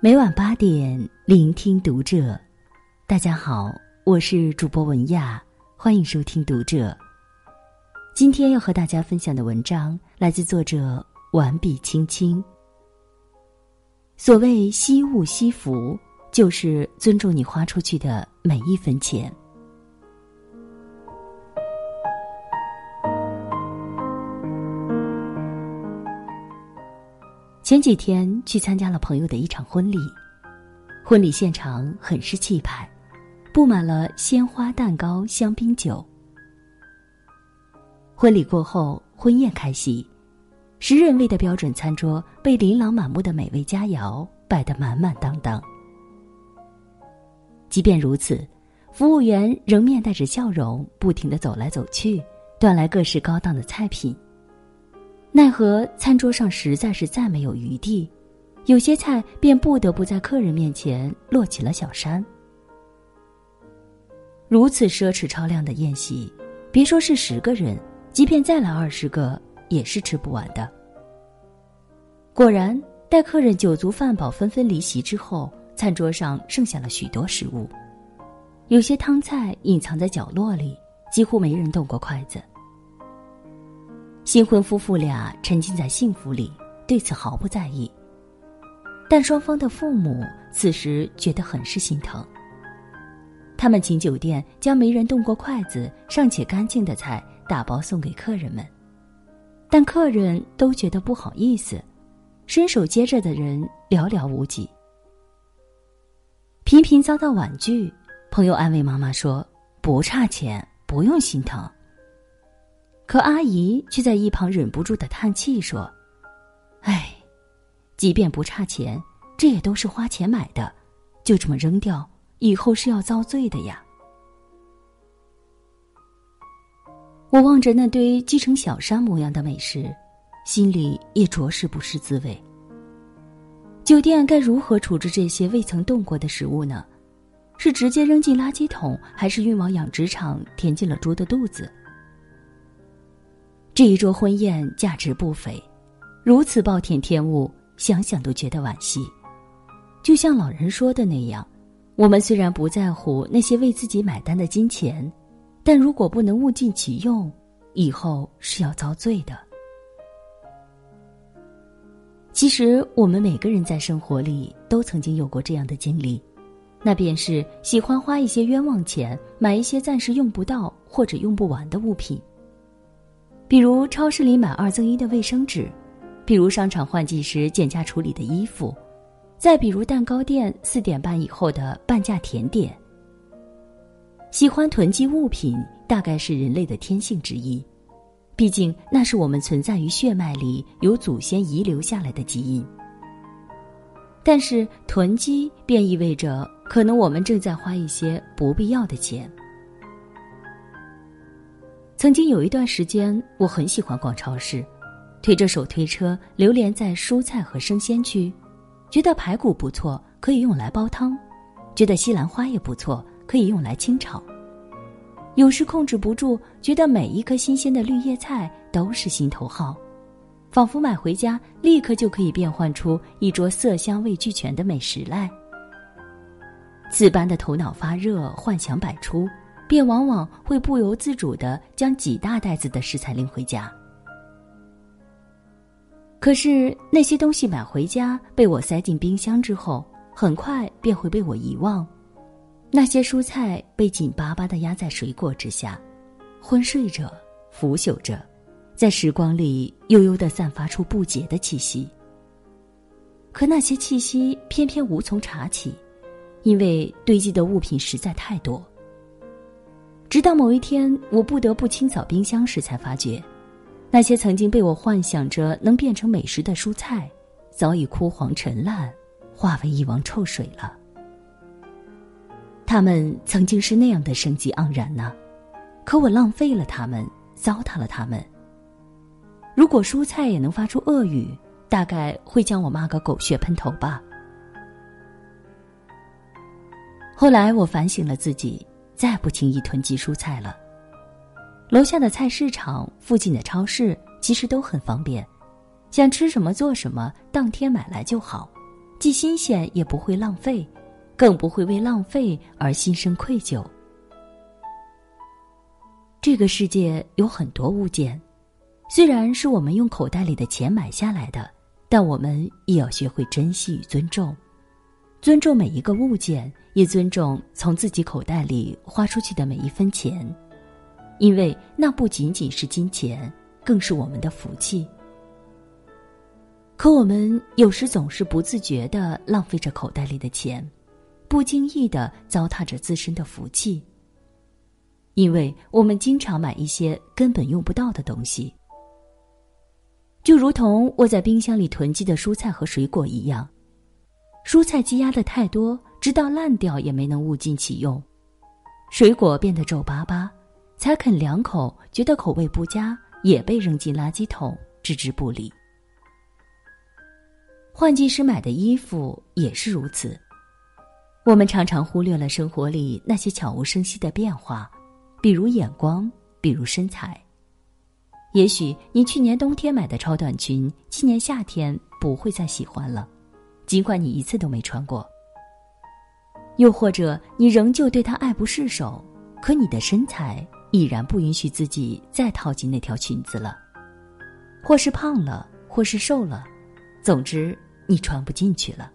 每晚八点，聆听读者。大家好，我是主播文亚，欢迎收听读者。今天要和大家分享的文章来自作者完笔青青。所谓惜物惜福，就是尊重你花出去的每一分钱。前几天去参加了朋友的一场婚礼，婚礼现场很是气派，布满了鲜花、蛋糕、香槟酒。婚礼过后，婚宴开席，十人位的标准餐桌被琳琅满目的美味佳肴摆得满满当当。即便如此，服务员仍面带着笑容，不停的走来走去，端来各式高档的菜品。奈何餐桌上实在是再没有余地，有些菜便不得不在客人面前落起了小山。如此奢侈超量的宴席，别说是十个人，即便再来二十个也是吃不完的。果然，待客人酒足饭饱、纷纷离席之后，餐桌上剩下了许多食物，有些汤菜隐藏在角落里，几乎没人动过筷子。新婚夫妇俩沉浸在幸福里，对此毫不在意。但双方的父母此时觉得很是心疼。他们请酒店将没人动过筷子、尚且干净的菜打包送给客人们，但客人都觉得不好意思，伸手接着的人寥寥无几，频频遭到婉拒。朋友安慰妈妈说：“不差钱，不用心疼。”可阿姨却在一旁忍不住的叹气说：“哎，即便不差钱，这也都是花钱买的，就这么扔掉，以后是要遭罪的呀。”我望着那堆积成小山模样的美食，心里也着实不是滋味。酒店该如何处置这些未曾动过的食物呢？是直接扔进垃圾桶，还是运往养殖场填进了猪的肚子？这一桌婚宴价值不菲，如此暴殄天物，想想都觉得惋惜。就像老人说的那样，我们虽然不在乎那些为自己买单的金钱，但如果不能物尽其用，以后是要遭罪的。其实，我们每个人在生活里都曾经有过这样的经历，那便是喜欢花一些冤枉钱，买一些暂时用不到或者用不完的物品。比如超市里买二赠一的卫生纸，比如商场换季时减价处理的衣服，再比如蛋糕店四点半以后的半价甜点。喜欢囤积物品，大概是人类的天性之一，毕竟那是我们存在于血脉里有祖先遗留下来的基因。但是囤积便意味着，可能我们正在花一些不必要的钱。曾经有一段时间，我很喜欢逛超市，推着手推车流连在蔬菜和生鲜区，觉得排骨不错，可以用来煲汤；觉得西兰花也不错，可以用来清炒。有时控制不住，觉得每一颗新鲜的绿叶菜都是心头好，仿佛买回家立刻就可以变换出一桌色香味俱全的美食来。此般的头脑发热，幻想百出。便往往会不由自主的将几大袋子的食材拎回家。可是那些东西买回家被我塞进冰箱之后，很快便会被我遗忘。那些蔬菜被紧巴巴的压在水果之下，昏睡着，腐朽着，在时光里悠悠的散发出不洁的气息。可那些气息偏偏无从查起，因为堆积的物品实在太多。直到某一天，我不得不清扫冰箱时，才发觉，那些曾经被我幻想着能变成美食的蔬菜，早已枯黄陈烂，化为一汪臭水了。它们曾经是那样的生机盎然呢，可我浪费了它们，糟蹋了它们。如果蔬菜也能发出恶语，大概会将我骂个狗血喷头吧。后来我反省了自己。再不轻易囤积蔬菜了。楼下的菜市场、附近的超市其实都很方便，想吃什么做什么，当天买来就好，既新鲜也不会浪费，更不会为浪费而心生愧疚。这个世界有很多物件，虽然是我们用口袋里的钱买下来的，但我们也要学会珍惜与尊重，尊重每一个物件，也尊重从自己口袋里花出去的每一分钱，因为那不仅仅是金钱，更是我们的福气。可我们有时总是不自觉的浪费着口袋里的钱，不经意的糟蹋着自身的福气。因为我们经常买一些根本用不到的东西，就如同我在冰箱里囤积的蔬菜和水果一样，蔬菜积压的太多，直到烂掉也没能物尽其用；水果变得皱巴巴，才啃两口觉得口味不佳，也被扔进垃圾桶，置之不理。换季时买的衣服也是如此，我们常常忽略了生活里那些悄无声息的变化。比如眼光，比如身材。也许你去年冬天买的超短裙，今年夏天不会再喜欢了，尽管你一次都没穿过。又或者你仍旧对它爱不释手，可你的身材已然不允许自己再套进那条裙子了，或是胖了，或是瘦了，总之你穿不进去了。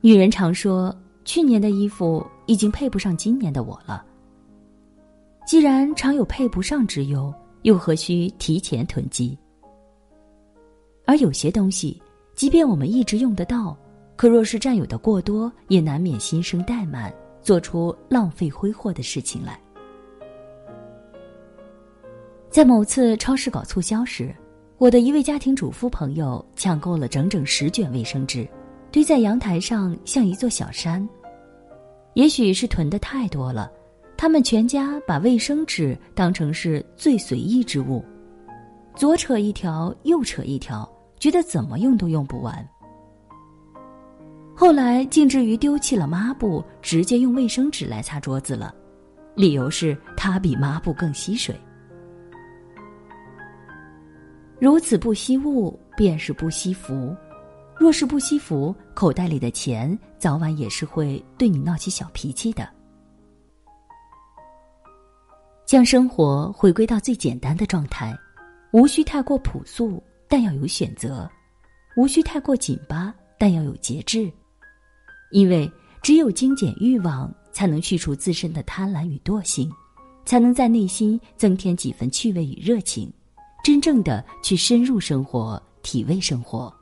女人常说。去年的衣服已经配不上今年的我了。既然常有配不上之忧，又何须提前囤积？而有些东西，即便我们一直用得到，可若是占有的过多，也难免心生怠慢，做出浪费挥霍的事情来。在某次超市搞促销时，我的一位家庭主妇朋友抢购了整整十卷卫生纸。堆在阳台上像一座小山，也许是囤的太多了，他们全家把卫生纸当成是最随意之物，左扯一条，右扯一条，觉得怎么用都用不完。后来竟至于丢弃了抹布，直接用卫生纸来擦桌子了，理由是它比抹布更吸水。如此不惜物，便是不惜福。若是不惜福，口袋里的钱早晚也是会对你闹起小脾气的。将生活回归到最简单的状态，无需太过朴素，但要有选择；无需太过紧巴，但要有节制。因为只有精简欲望，才能去除自身的贪婪与惰性，才能在内心增添几分趣味与热情，真正的去深入生活，体味生活。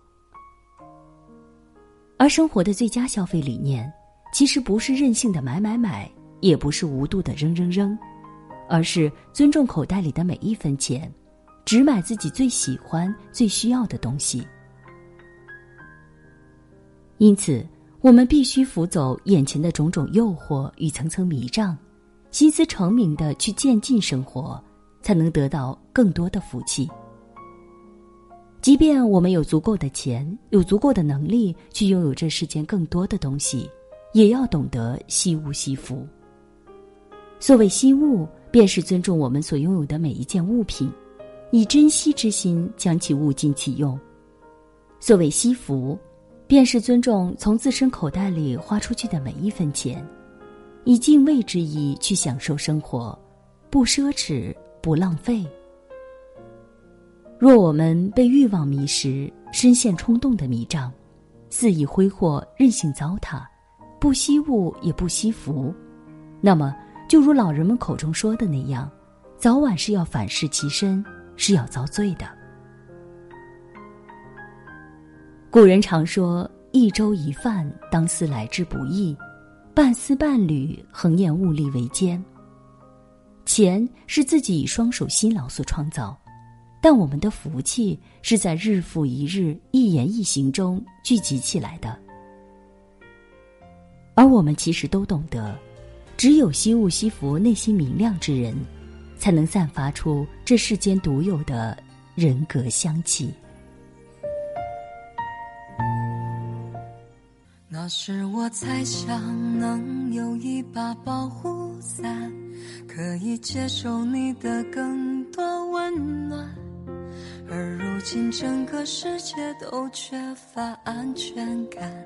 而生活的最佳消费理念，其实不是任性的买买买，也不是无度的扔扔扔，而是尊重口袋里的每一分钱，只买自己最喜欢、最需要的东西。因此，我们必须扶走眼前的种种诱惑与层层迷障，心思澄明的去渐进生活，才能得到更多的福气。即便我们有足够的钱，有足够的能力去拥有这世间更多的东西，也要懂得惜物惜福。所谓惜物，便是尊重我们所拥有的每一件物品，以珍惜之心将其物尽其用；所谓惜福，便是尊重从自身口袋里花出去的每一分钱，以敬畏之意去享受生活，不奢侈，不浪费。若我们被欲望迷失，深陷冲动的迷障，肆意挥霍，任性糟蹋，不惜物也不惜福，那么就如老人们口中说的那样，早晚是要反噬其身，是要遭罪的。古人常说：“一粥一饭，当思来之不易；半丝半缕，恒念物力维艰。”钱是自己双手辛劳所创造。但我们的福气是在日复一日、一言一行中聚集起来的，而我们其实都懂得，只有惜物惜福、内心明亮之人，才能散发出这世间独有的人格香气。那时我猜想，能有一把保护伞，可以接受你的更多温暖。而如今整个世界都缺乏安全感，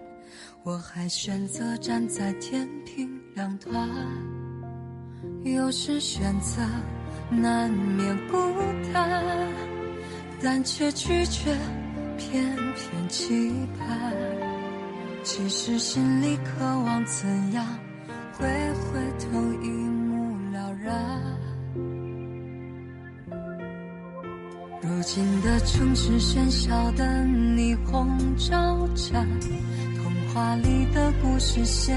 我还选择站在天平两端。有时选择难免孤单，但却拒绝偏偏期盼。其实心里渴望怎样，会回头一目了然。如今的城市喧嚣的霓虹招展，童话里的故事显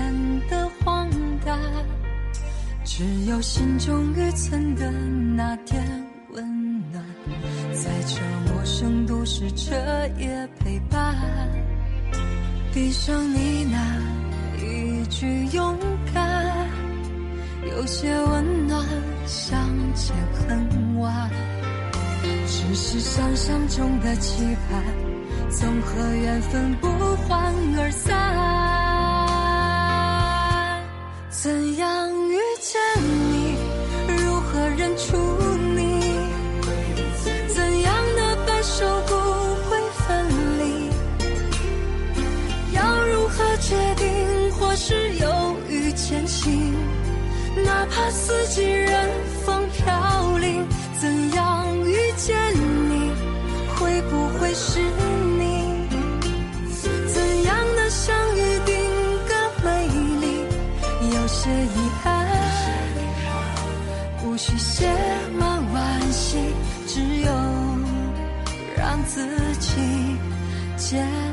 得荒诞，只有心中预存的那点温暖，在这陌生都市彻夜陪伴。闭上你那一句勇敢，有些温暖，相见恨晚。只是想象中的期盼，总和缘分不欢而散。怎怕四季任风飘零，怎样遇？见你会不会是你？怎样的相遇定格美丽？有些遗憾，无需写满惋惜，只有让自己。见。